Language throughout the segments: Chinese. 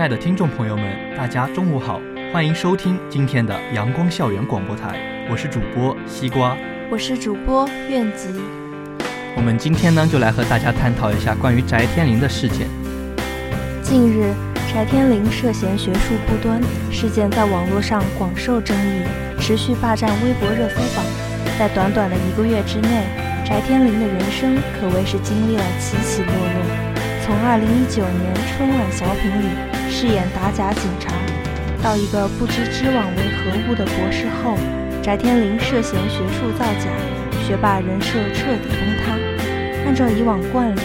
亲爱的听众朋友们，大家中午好，欢迎收听今天的阳光校园广播台，我是主播西瓜，我是主播苑吉。我们今天呢，就来和大家探讨一下关于翟天临的事件。近日，翟天临涉嫌学术不端事件在网络上广受争议，持续霸占微博热搜榜。在短短的一个月之内，翟天临的人生可谓是经历了起起落落。从2019年春晚小品里饰演打假警察，到一个不知知网为何物的博士后，翟天临涉嫌学术造假，学霸人设彻底崩塌。按照以往惯例，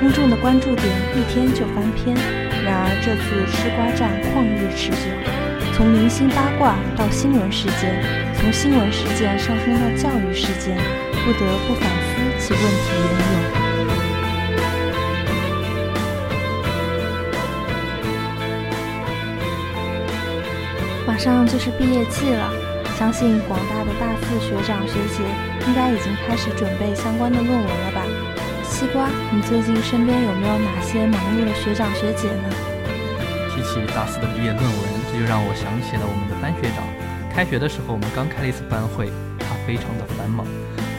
公众的关注点一天就翻篇。然而这次吃瓜战旷日持久，从明星八卦到新闻事件，从新闻事件上升到教育事件，不得不反思其问题缘由。马上就是毕业季了，相信广大的大四学长学姐应该已经开始准备相关的论文了吧？西瓜，你最近身边有没有哪些忙碌的学长学姐呢？提起大四的毕业论文，这就让我想起了我们的班学长。开学的时候，我们刚开了一次班会，他非常的繁忙。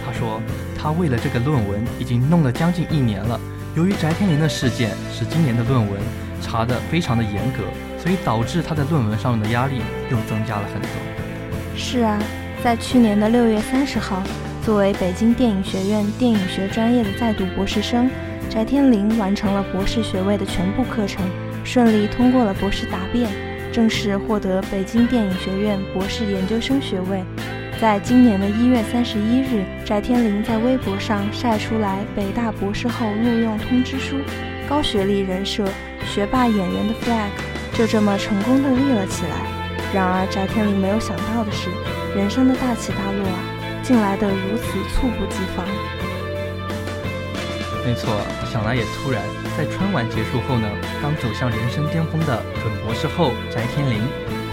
他说，他为了这个论文已经弄了将近一年了。由于翟天临的事件，使今年的论文查得非常的严格。所以导致他在论文上的压力又增加了很多。是啊，在去年的六月三十号，作为北京电影学院电影学专业的在读博士生，翟天临完成了博士学位的全部课程，顺利通过了博士答辩，正式获得北京电影学院博士研究生学位。在今年的一月三十一日，翟天临在微博上晒出来北大博士后录用通知书，高学历人设，学霸演员的 flag。就这么成功的立了起来。然而，翟天临没有想到的是，人生的大起大落啊，竟来得如此猝不及防。没错，想来也突然。在春晚结束后呢，刚走向人生巅峰的准博士后翟天临，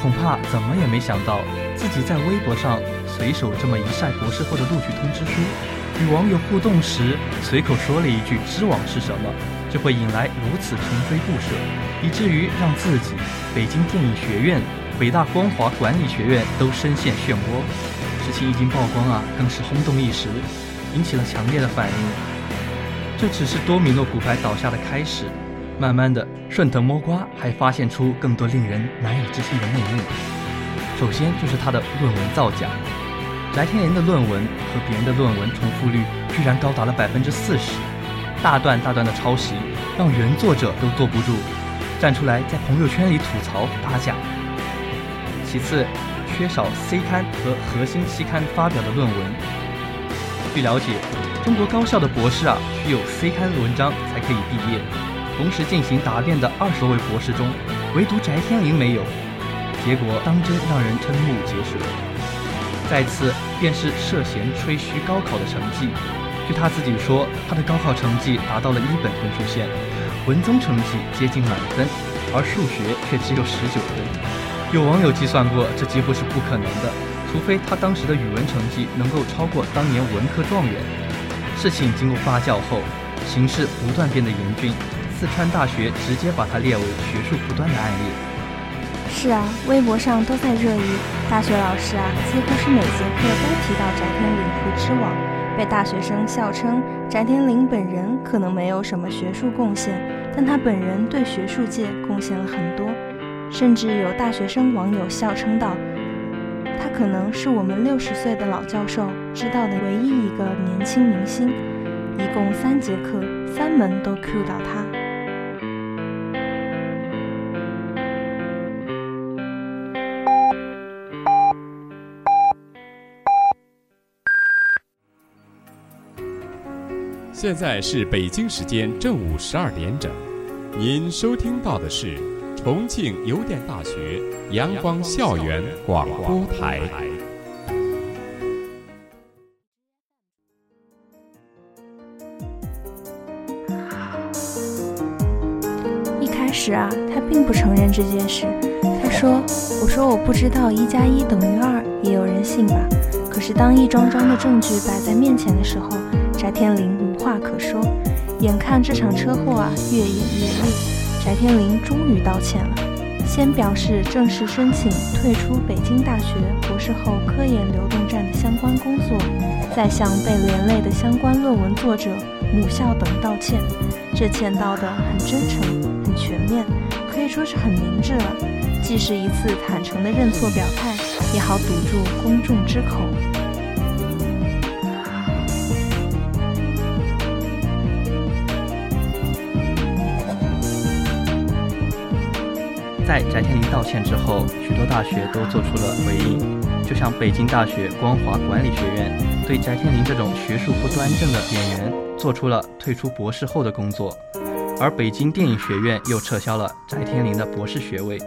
恐怕怎么也没想到，自己在微博上随手这么一晒博士后的录取通知书，与网友互动时随口说了一句“知网是什么”。就会引来如此穷追不舍，以至于让自己北京电影学院、北大光华管理学院都深陷漩涡。事情一经曝光啊，更是轰动一时，引起了强烈的反应。这只是多米诺骨牌倒下的开始，慢慢的顺藤摸瓜，还发现出更多令人难以置信的内幕。首先就是他的论文造假，翟天临的论文和别人的论文重复率居然高达了百分之四十。大段大段的抄袭，让原作者都坐不住，站出来在朋友圈里吐槽打假。其次，缺少 C 刊和核心期刊发表的论文。据了解，中国高校的博士啊，需有 C 刊文章才可以毕业。同时进行答辩的二十多位博士中，唯独翟天临没有，结果当真让人瞠目结舌。再次，便是涉嫌吹嘘高考的成绩。据他自己说，他的高考成绩达到了一本分数线，文综成绩接近满分，而数学却只有十九分。有网友计算过，这几乎是不可能的，除非他当时的语文成绩能够超过当年文科状元。事情经过发酵后，形势不断变得严峻，四川大学直接把他列为学术不端的案例。是啊，微博上都在热议，大学老师啊，几乎是每节课都提到翟天临和知网。被大学生笑称，翟天临本人可能没有什么学术贡献，但他本人对学术界贡献了很多。甚至有大学生网友笑称道：“他可能是我们六十岁的老教授知道的唯一一个年轻明星。”一共三节课，三门都 Q 到他。现在是北京时间正午十二点整。您收听到的是重庆邮电大学阳光校园广播台。一开始啊，他并不承认这件事。他说：“我说我不知道一加一等于二，也有人信吧？”可是当一桩桩的证据摆在面前的时候，翟天临话可说。眼看这场车祸啊越演越烈，翟天临终于道歉了，先表示正式申请退出北京大学博士后科研流动站的相关工作，再向被连累的相关论文作者、母校等道歉。这歉道的很真诚、很全面，可以说是很明智了，既是一次坦诚的认错表态，也好堵住公众之口。在翟天临道歉之后，许多大学都做出了回应，就像北京大学光华管理学院对翟天临这种学术不端正的演员做出了退出博士后的工作，而北京电影学院又撤销了翟天临的博士学位，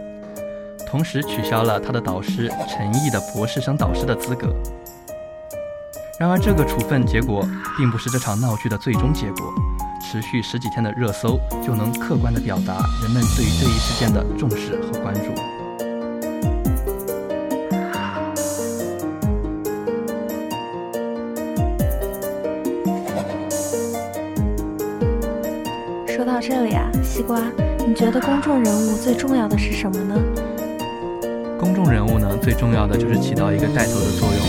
同时取消了他的导师陈毅的博士生导师的资格。然而，这个处分结果并不是这场闹剧的最终结果。持续十几天的热搜，就能客观地表达人们对于这一事件的重视和关注。说到这里啊，西瓜，你觉得公众人物最重要的是什么呢？公众人物呢，最重要的就是起到一个带头的作用，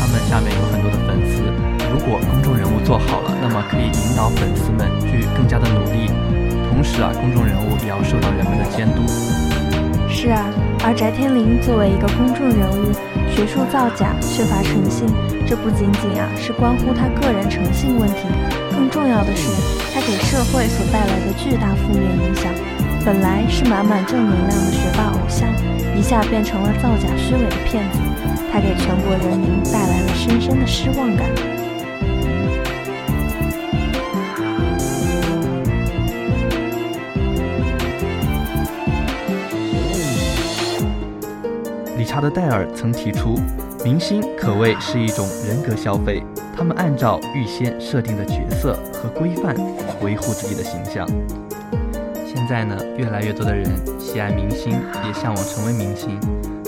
他们下面有很多的粉丝。如果公众人物做好了，那么可以引导粉丝们去更加的努力。同时啊，公众人物也要受到人们的监督。是啊，而翟天临作为一个公众人物，学术造假、缺乏诚信，这不仅仅啊是关乎他个人诚信问题，更重要的是他给社会所带来的巨大负面影响。本来是满满正能量的学霸偶像，一下变成了造假虚伪的骗子，他给全国人民带来了深深的失望感。查德戴尔曾提出，明星可谓是一种人格消费，他们按照预先设定的角色和规范维护自己的形象。现在呢，越来越多的人喜爱明星，也向往成为明星。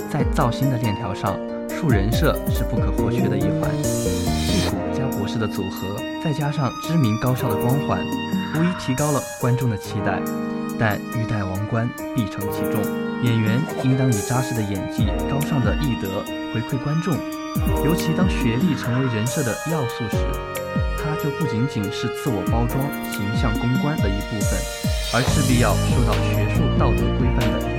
在造星的链条上，树人设是不可或缺的一环。戏骨加博士的组合，再加上知名高校的光环，无疑提高了观众的期待。但欲戴王冠，必承其重。演员应当以扎实的演技、高尚的艺德回馈观众。尤其当学历成为人设的要素时，它就不仅仅是自我包装、形象公关的一部分，而势必要受到学术道德规范的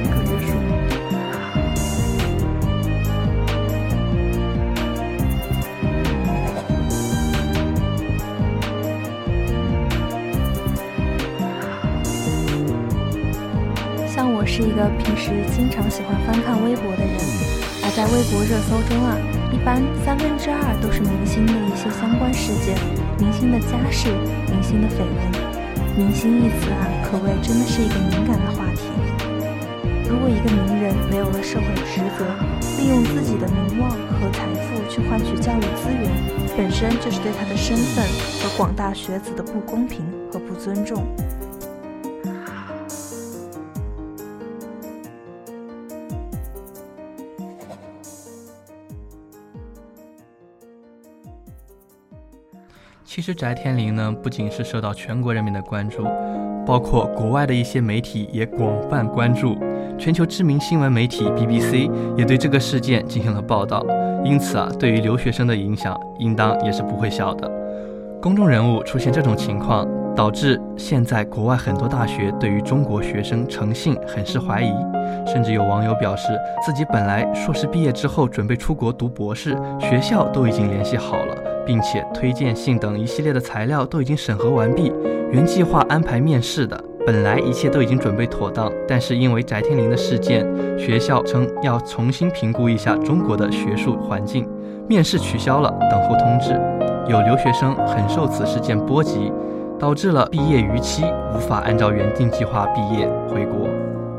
是一个平时经常喜欢翻看微博的人，而在微博热搜中啊，一般三分之二都是明星的一些相关事件、明星的家事、明星的绯闻。明星一词啊，可谓真的是一个敏感的话题。如果一个名人没有了社会职责，利用自己的名望和财富去换取教育资源，本身就是对他的身份和广大学子的不公平和不尊重。其实翟天临呢，不仅是受到全国人民的关注，包括国外的一些媒体也广泛关注。全球知名新闻媒体 BBC 也对这个事件进行了报道。因此啊，对于留学生的影响，应当也是不会小的。公众人物出现这种情况，导致现在国外很多大学对于中国学生诚信很是怀疑，甚至有网友表示，自己本来硕士毕业之后准备出国读博士，学校都已经联系好了。并且推荐信等一系列的材料都已经审核完毕，原计划安排面试的，本来一切都已经准备妥当，但是因为翟天临的事件，学校称要重新评估一下中国的学术环境，面试取消了，等候通知。有留学生很受此事件波及，导致了毕业逾期，无法按照原定计划毕业回国。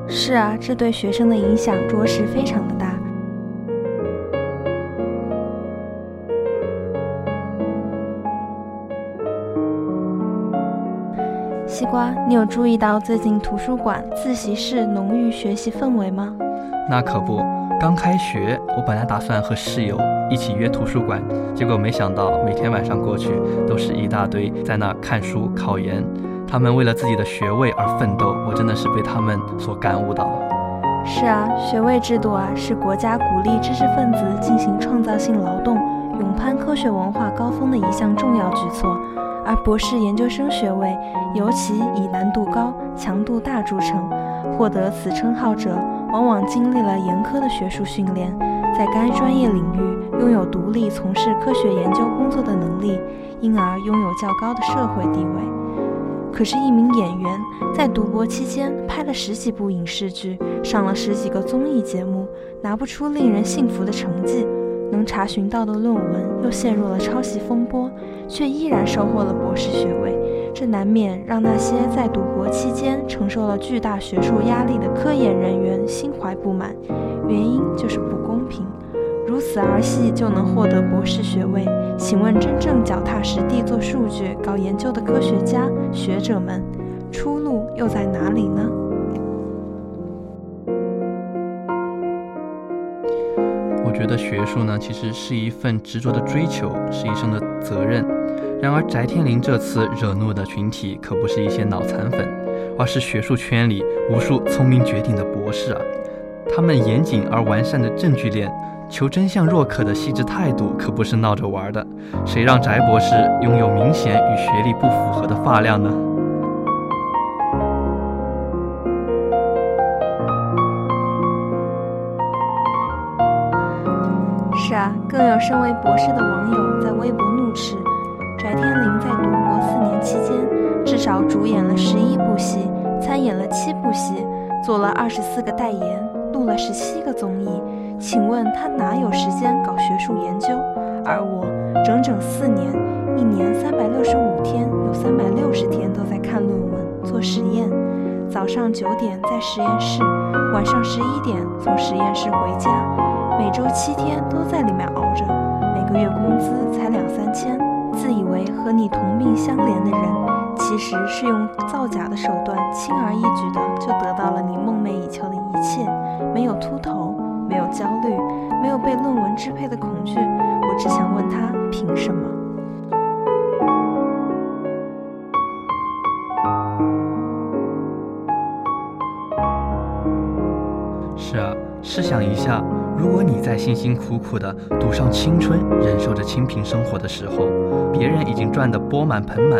是啊，这对学生的影响着实非常的大。西瓜，你有注意到最近图书馆自习室浓郁学习氛围吗？那可不，刚开学，我本来打算和室友一起约图书馆，结果没想到每天晚上过去都是一大堆在那看书考研。他们为了自己的学位而奋斗，我真的是被他们所感悟到。是啊，学位制度啊，是国家鼓励知识分子进行创造性劳动、勇攀科学文化高峰的一项重要举措。而博士研究生学位尤其以难度高、强度大著称，获得此称号者往往经历了严苛的学术训练，在该专业领域拥有独立从事科学研究工作的能力，因而拥有较高的社会地位。可是，一名演员在读博期间拍了十几部影视剧，上了十几个综艺节目，拿不出令人信服的成绩。能查询到的论文又陷入了抄袭风波，却依然收获了博士学位，这难免让那些在读博期间承受了巨大学术压力的科研人员心怀不满。原因就是不公平，如此儿戏就能获得博士学位？请问真正脚踏实地做数据、搞研究的科学家学者们，出路又在哪里呢？我觉得学术呢，其实是一份执着的追求，是一生的责任。然而，翟天临这次惹怒的群体可不是一些脑残粉，而是学术圈里无数聪明绝顶的博士啊！他们严谨而完善的证据链、求真相若渴的细致态度，可不是闹着玩的。谁让翟博士拥有明显与学历不符合的发量呢？是啊，更有身为博士的网友在微博怒斥：翟天临在读博四年期间，至少主演了十一部戏，参演了七部戏，做了二十四个代言，录了十七个综艺。请问他哪有时间搞学术研究？而我整整四年，一年三百六十五天，有三百六十天都在看论文、做实验。早上九点在实验室，晚上十一点从实验室回家。每周七天都在里面熬着，每个月工资才两三，和你同病相怜的人，其实是用造假的手段，轻而易举的就得到了你梦寐以求的一切，没有秃头，没有焦虑，没有被论文支配的恐惧。我只想问他，凭什么？是啊，试想一下。如果你在辛辛苦苦的赌上青春，忍受着清贫生活的时候，别人已经赚得钵满盆满，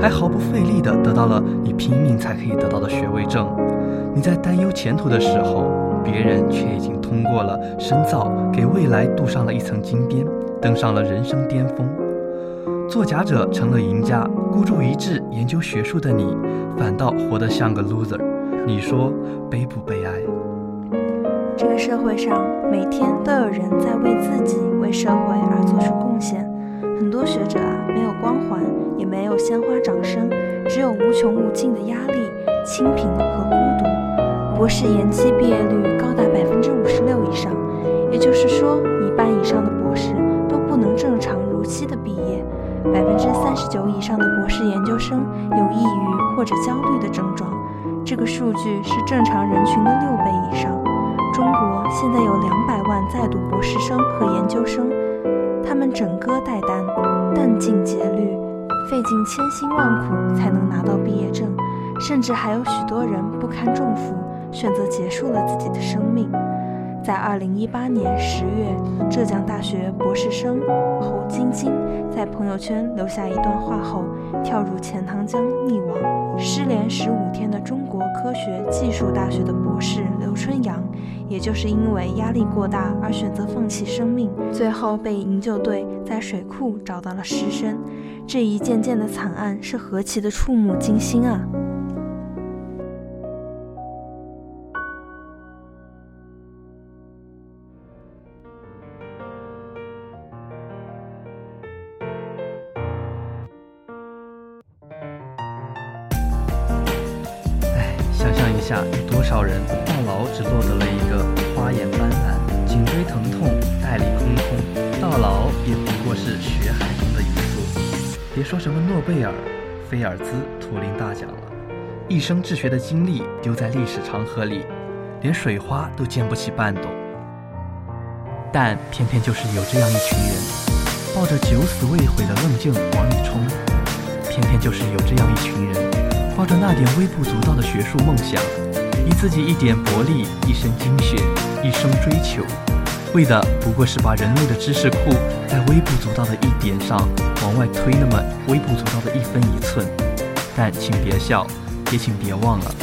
还毫不费力的得到了你拼命才可以得到的学位证；你在担忧前途的时候，别人却已经通过了深造，给未来镀上了一层金边，登上了人生巅峰。作假者成了赢家，孤注一掷研究学术的你，反倒活得像个 loser。你说悲不悲哀？这个社会上每天都有人在为自己、为社会而做出贡献。很多学者啊，没有光环，也没有鲜花掌声，只有无穷无尽的压力、清贫和孤独。博士延期毕业率高达百分之五十六以上，也就是说，一半以上的博士都不能正常如期的毕业。百分之三十九以上的博士研究生有抑郁或者焦虑的症状，这个数据是正常人群的六倍以上。中国现在有两百万在读博士生和研究生，他们枕戈待旦，殚尽竭虑，费尽千辛万苦才能拿到毕业证，甚至还有许多人不堪重负，选择结束了自己的生命。在二零一八年十月，浙江大学博士生侯晶晶在朋友圈留下一段话后，跳入钱塘江溺亡。失联十五天的中国科学技术大学的是刘春阳，也就是因为压力过大而选择放弃生命，最后被营救队在水库找到了尸身。这一件件的惨案是何其的触目惊心啊！贝尔、菲尔兹、图灵大奖了，一生治学的经历丢在历史长河里，连水花都溅不起半朵。但偏偏就是有这样一群人，抱着九死未悔的愣劲往里冲；偏偏就是有这样一群人，抱着那点微不足道的学术梦想，以自己一点薄利、一身精血、一生追求，为的不过是把人类的知识库在微不足道的一点上往外推那么微不足道的一分一寸。但请别笑，也请别忘了，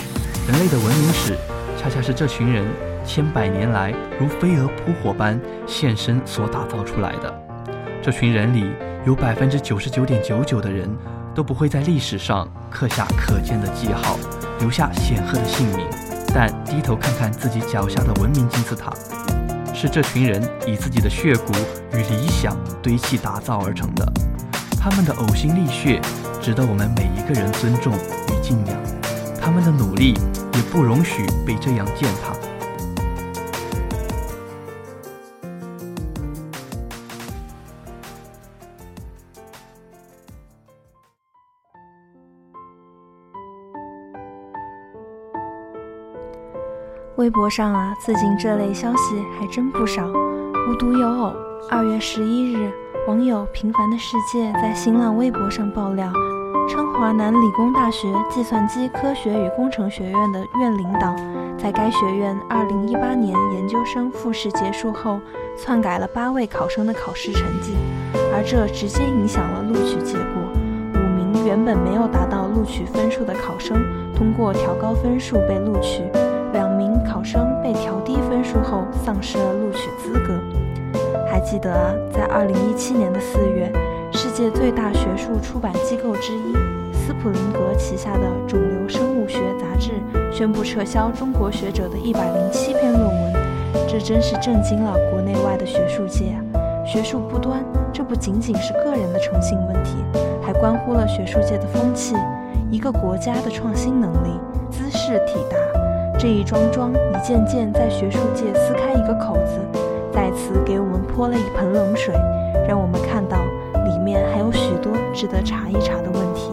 人类的文明史，恰恰是这群人。千百年来，如飞蛾扑火般现身所打造出来的，这群人里有百分之九十九点九九的人都不会在历史上刻下可见的记号，留下显赫的姓名。但低头看看自己脚下的文明金字塔，是这群人以自己的血骨与理想堆砌打造而成的。他们的呕心沥血，值得我们每一个人尊重与敬仰。他们的努力，也不容许被这样践踏。微博上啊，最近这类消息还真不少。无独有偶，二月十一日，网友平凡的世界在新浪微博上爆料，称华南理工大学计算机科学与工程学院的院领导，在该学院二零一八年研究生复试结束后，篡改了八位考生的考试成绩，而这直接影响了录取结果。五名原本没有达到录取分数的考生，通过调高分数被录取。两名考生被调低分数后丧失了录取资格。还记得啊，在二零一七年的四月，世界最大学术出版机构之一斯普林格旗下的《肿瘤生物学》杂志宣布撤销中国学者的一百零七篇论文，这真是震惊了国内外的学术界啊！学术不端，这不仅仅是个人的诚信问题，还关乎了学术界的风气，一个国家的创新能力、姿势体大。这一桩桩一件件在学术界撕开一个口子，再次给我们泼了一盆冷水，让我们看到里面还有许多值得查一查的问题。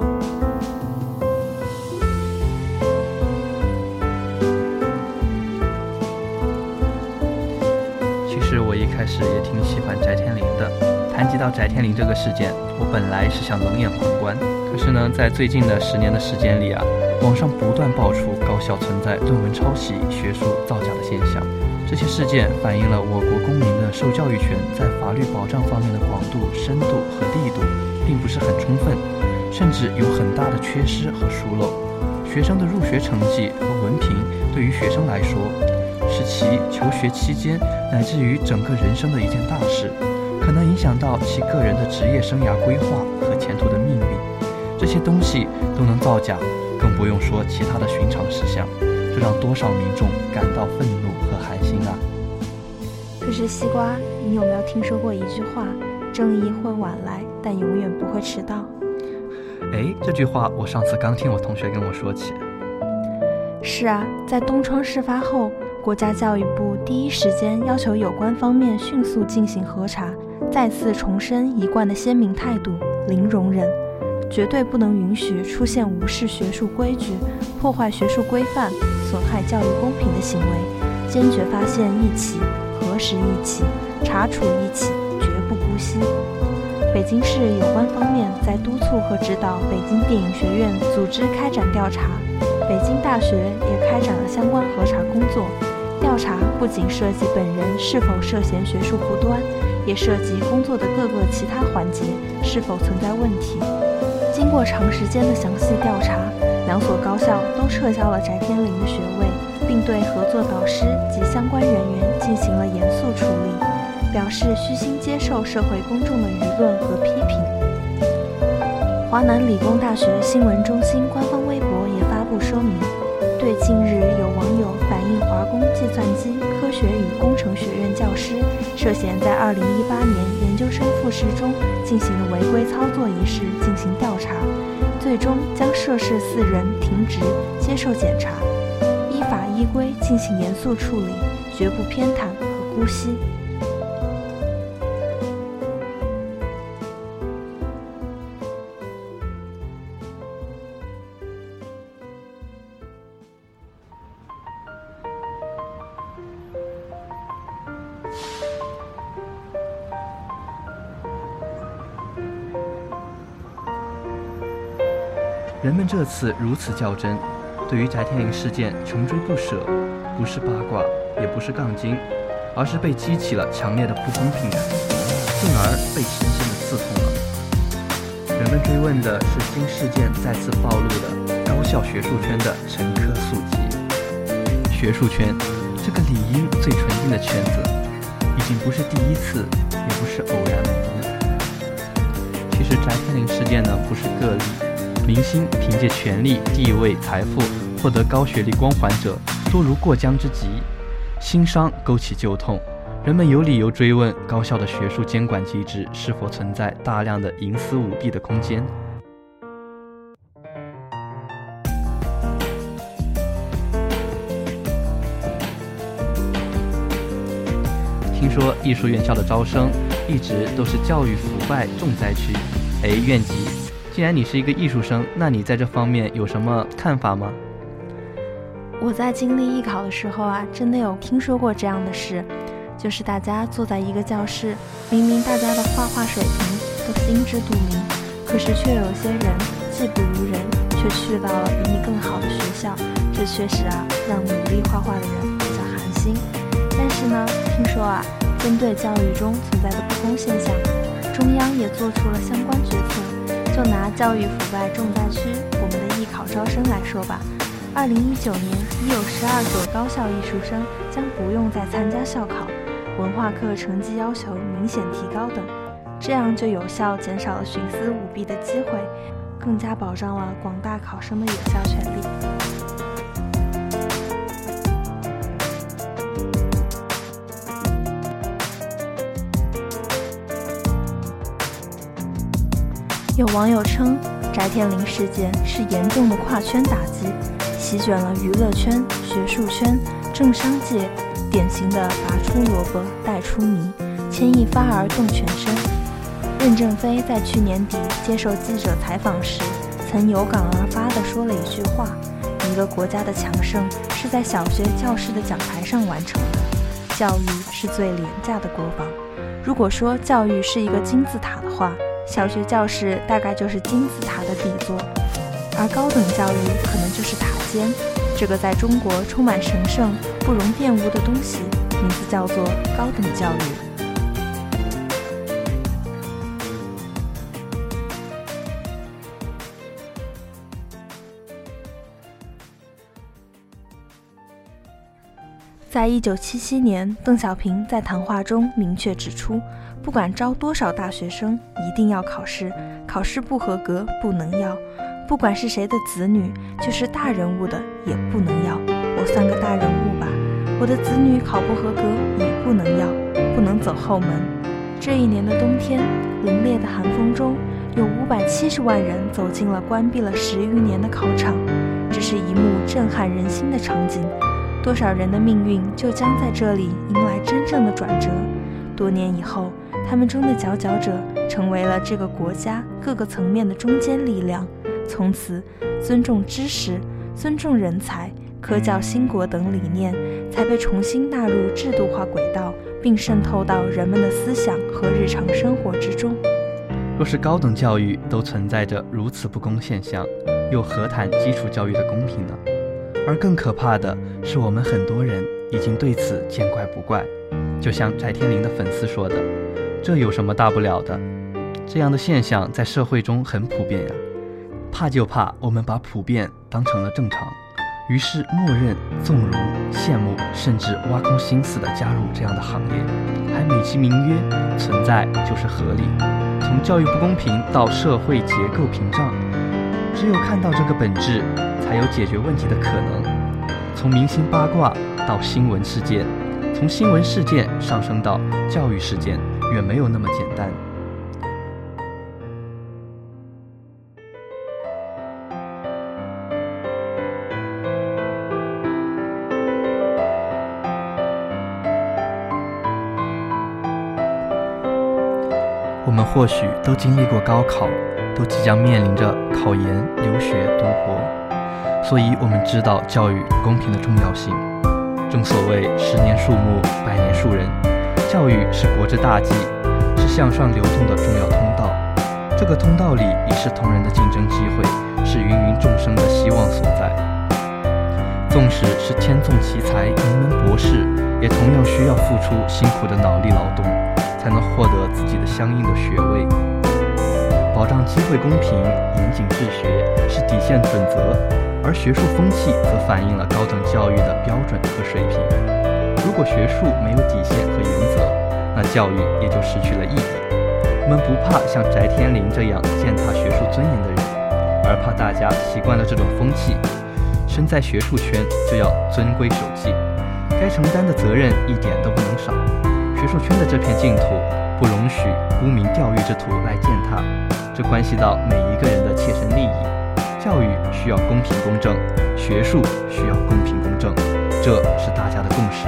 其实我一开始也挺喜欢翟天临的。谈及到翟天临这个事件，我本来是想冷眼旁观，可是呢，在最近的十年的时间里啊。网上不断爆出高校存在论文抄袭、学术造假的现象，这些事件反映了我国公民的受教育权在法律保障方面的广度、深度和力度，并不是很充分，甚至有很大的缺失和疏漏。学生的入学成绩和文凭对于学生来说，是其求学期间乃至于整个人生的一件大事，可能影响到其个人的职业生涯规划和前途的命运。这些东西都能造假。更不用说其他的寻常事项，这让多少民众感到愤怒和寒心啊！可是西瓜，你有没有听说过一句话：正义会晚来，但永远不会迟到？哎，这句话我上次刚听我同学跟我说起。是啊，在东窗事发后，国家教育部第一时间要求有关方面迅速进行核查，再次重申一贯的鲜明态度：零容忍。绝对不能允许出现无视学术规矩、破坏学术规范、损害教育公平的行为，坚决发现一起、核实一起、查处一起，绝不姑息。北京市有关方面在督促和指导北京电影学院组织开展调查，北京大学也开展了相关核查工作。调查不仅涉及本人是否涉嫌学术不端，也涉及工作的各个其他环节是否存在问题。经过长时间的详细调查，两所高校都撤销了翟天临的学位，并对合作导师及相关人员进行了严肃处理，表示虚心接受社会公众的舆论和批评。华南理工大学新闻中心官方微博也发布说明，对近日有网友反映华工计算机学与工程学院教师涉嫌在2018年研究生复试中。进行违规操作一事进行调查，最终将涉事四人停职接受检查。依法依规进行严肃处理，绝不偏袒和姑息。这次如此较真，对于翟天临事件穷追不舍，不是八卦，也不是杠精，而是被激起了强烈的不公平感，进而被深深的刺痛了。人们追问的是新事件再次暴露的高校学术圈的沉疴宿疾。学术圈这个理应最纯净的圈子，已经不是第一次，也不是偶然。其实翟天临事件呢，不是个例。明星凭借权力、地位、财富获得高学历光环者多如过江之鲫，新伤勾起旧痛，人们有理由追问高校的学术监管机制是否存在大量的营私舞弊的空间。听说艺术院校的招生一直都是教育腐败重灾区，哎，院级。既然你是一个艺术生，那你在这方面有什么看法吗？我在经历艺考的时候啊，真的有听说过这样的事，就是大家坐在一个教室，明明大家的画画水平都心知肚明，可是却有些人技不如人，却去到了比你更好的学校，这确实啊，让努力画画的人比较寒心。但是呢，听说啊，针对教育中存在的不公现象，中央也做出了相关决策。就拿教育腐败重灾区我们的艺考招生来说吧，二零一九年已有十二所高校艺术生将不用再参加校考，文化课成绩要求明显提高等，这样就有效减少了徇私舞弊的机会，更加保障了广大考生的有效权利。有网友称，翟天临事件是严重的跨圈打击，席卷了娱乐圈、学术圈、政商界，典型的拔出萝卜带出泥，牵一发而动全身。任正非在去年底接受记者采访时，曾有感而发地说了一句话：“一个国家的强盛是在小学教室的讲台上完成的，教育是最廉价的国防。如果说教育是一个金字塔的话。”小学教室大概就是金字塔的底座，而高等教育可能就是塔尖。这个在中国充满神圣、不容玷污的东西，名字叫做高等教育。在一九七七年，邓小平在谈话中明确指出。不管招多少大学生，一定要考试，考试不合格不能要。不管是谁的子女，就是大人物的也不能要。我算个大人物吧，我的子女考不合格也不能要，不能走后门。这一年的冬天，凛冽的寒风中，有五百七十万人走进了关闭了十余年的考场，这是一幕震撼人心的场景。多少人的命运就将在这里迎来真正的转折。多年以后。他们中的佼佼者成为了这个国家各个层面的中坚力量，从此尊重知识、尊重人才、科教兴国等理念才被重新纳入制度化轨道，并渗透到人们的思想和日常生活之中。若是高等教育都存在着如此不公现象，又何谈基础教育的公平呢？而更可怕的是，我们很多人已经对此见怪不怪，就像翟天临的粉丝说的。这有什么大不了的？这样的现象在社会中很普遍呀。怕就怕我们把普遍当成了正常，于是默认、纵容、羡慕，甚至挖空心思的加入这样的行列，还美其名曰存在就是合理。从教育不公平到社会结构屏障，只有看到这个本质，还有解决问题的可能，从明星八卦到新闻事件，从新闻事件上升到教育事件，远没有那么简单。我们或许都经历过高考，都即将面临着考研、留学、读博。所以我们知道教育公平的重要性。正所谓十年树木，百年树人，教育是国之大计，是向上流动的重要通道。这个通道里一视同仁的竞争机会，是芸芸众生的希望所在。纵使是天纵奇才、名门博士，也同样需要付出辛苦的脑力劳动，才能获得自己的相应的学位。保障机会公平、严谨治学是底线准则，而学术风气则反映了高等教育的标准和水平。如果学术没有底线和原则，那教育也就失去了意义。我们不怕像翟天临这样践踏学术尊严的人，而怕大家习惯了这种风气。身在学术圈就要遵规守纪，该承担的责任一点都不能少。学术圈的这片净土不容许沽名钓誉之徒来践踏，这关系到每一个人的切身利益。教育需要公平公正，学术需要公平公正，这是大家的共识。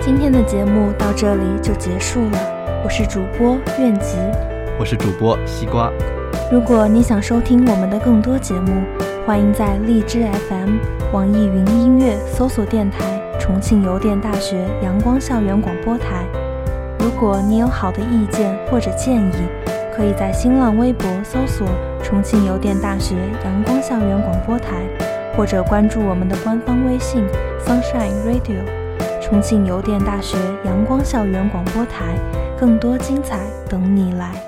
今天的节目到这里就结束了，我是主播苑吉，我是主播西瓜。如果你想收听我们的更多节目，欢迎在荔枝 FM、网易云音乐搜索电台“重庆邮电大学阳光校园广播台”。如果你有好的意见或者建议，可以在新浪微博搜索“重庆邮电大学阳光校园广播台”，或者关注我们的官方微信 “Sunshine Radio”。重庆邮电大学阳光校园广播台，更多精彩等你来。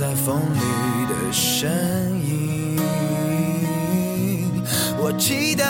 在风里的身影。我祈祷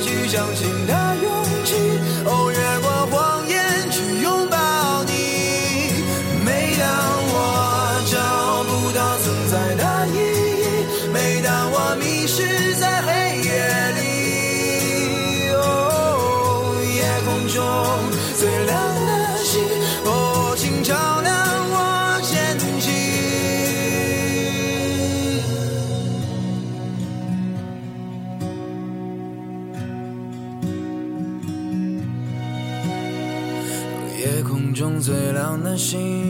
去相信的勇。亮